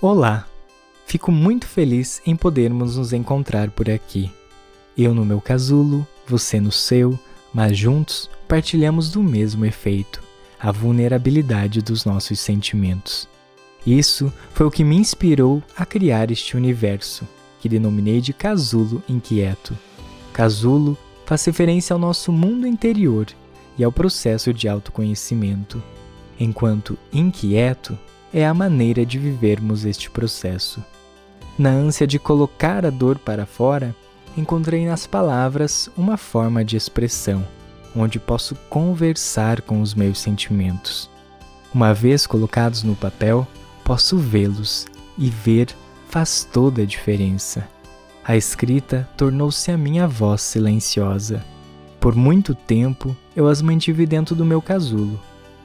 Olá! Fico muito feliz em podermos nos encontrar por aqui. Eu no meu casulo, você no seu, mas juntos partilhamos do mesmo efeito, a vulnerabilidade dos nossos sentimentos. Isso foi o que me inspirou a criar este universo, que denominei de casulo inquieto. Casulo faz referência ao nosso mundo interior e ao processo de autoconhecimento, enquanto inquieto é a maneira de vivermos este processo. Na ânsia de colocar a dor para fora, encontrei nas palavras uma forma de expressão, onde posso conversar com os meus sentimentos. Uma vez colocados no papel, posso vê-los e ver faz toda a diferença. A escrita tornou-se a minha voz silenciosa. Por muito tempo eu as mantive dentro do meu casulo,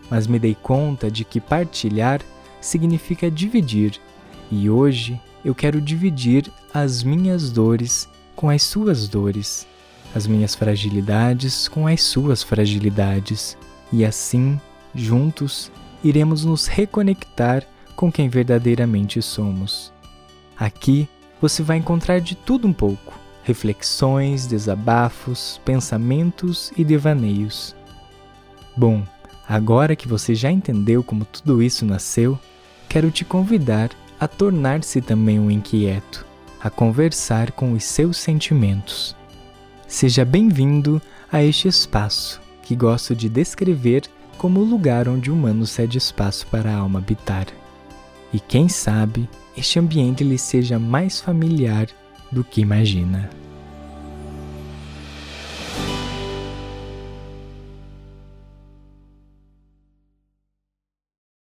mas me dei conta de que partilhar significa dividir, e hoje eu quero dividir as minhas dores com as suas dores, as minhas fragilidades com as suas fragilidades, e assim, juntos, iremos nos reconectar com quem verdadeiramente somos. Aqui você vai encontrar de tudo um pouco: reflexões, desabafos, pensamentos e devaneios. Bom, agora que você já entendeu como tudo isso nasceu, quero te convidar a tornar-se também um inquieto, a conversar com os seus sentimentos. Seja bem-vindo a este espaço que gosto de descrever como o lugar onde o humano cede espaço para a alma habitar. E quem sabe este ambiente lhe seja mais familiar do que imagina.